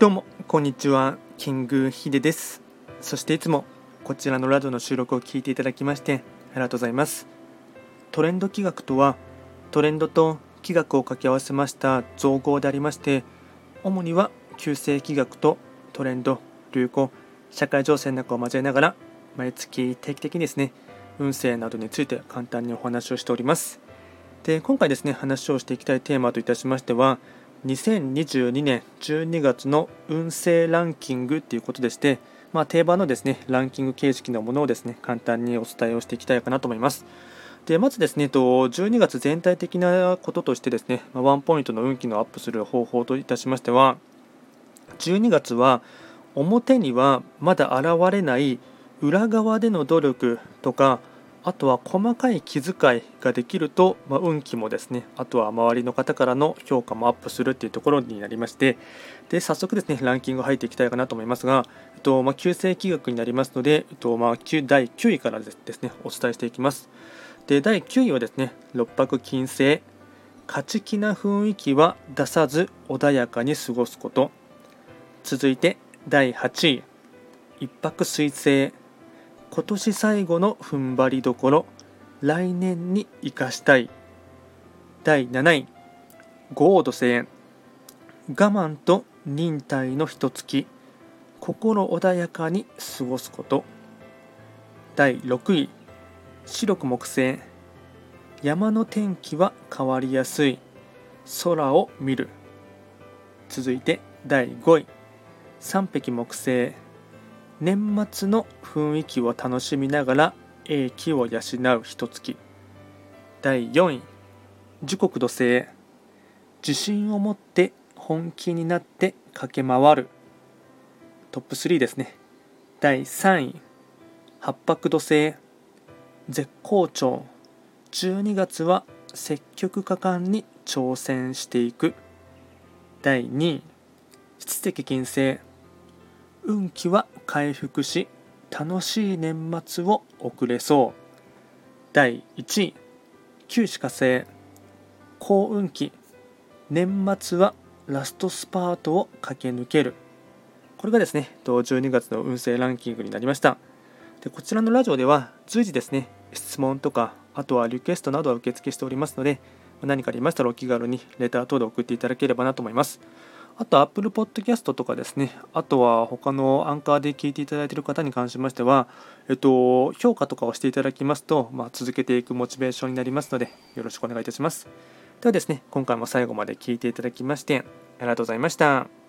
どうもこんにちは。キングヒデです。そしていつもこちらのラジオの収録を聞いていただきましてありがとうございます。トレンド企画とはトレンドと企画を掛け合わせました造語でありまして主には旧世企画とトレンド流行社会情勢なんかを交えながら毎月定期的にですね運勢などについて簡単にお話をしております。で今回ですね話をしていきたいテーマといたしましては2022年12月の運勢ランキングということでして、まあ、定番のですねランキング形式のものをですね簡単にお伝えをしていきたいかなと思います。でまずですね12月全体的なこととしてですねワンポイントの運気のアップする方法といたしましては12月は表にはまだ現れない裏側での努力とかあとは細かい気遣いができると、まあ、運気もですねあとは周りの方からの評価もアップするっていうところになりましてで早速ですねランキング入っていきたいかなと思いますが、えっとまあ、旧世紀学になりますので、えっとまあ、第9位からですねお伝えしていきます。で第9位はですね六白金星。勝ち気な雰囲気は出さず穏やかに過ごすこと。続いて第8位。一泊水星。今年最後の踏ん張りどころ来年に生かしたい。第7位豪土星我慢と忍耐の一月心穏やかに過ごすこと。第6位白く木星山の天気は変わりやすい。空を見る。続いて第5位三匹木星年末の雰囲気を楽しみながら英気を養う一月第4位。時刻土星自信を持って本気になって駆け回る。トップ3ですね。第3位。八白土星絶好調。12月は積極果敢に挑戦していく。第2位。七石金星運気は回復し楽しい年末を送れそう。第1位旧歯科星幸運期年末はラストスパートを駆け抜ける。これがですね12月の運勢ランキングになりました。でこちらのラジオでは随時ですね質問とかあとはリクエストなどは受付しておりますので何かありましたらお気軽にレター等で送っていただければなと思います。あと Apple Podcast とかですね、あとは他のアンカーで聞いていただいている方に関しましては、えっと、評価とかをしていただきますと、まあ、続けていくモチベーションになりますので、よろしくお願いいたします。ではですね、今回も最後まで聞いていただきまして、ありがとうございました。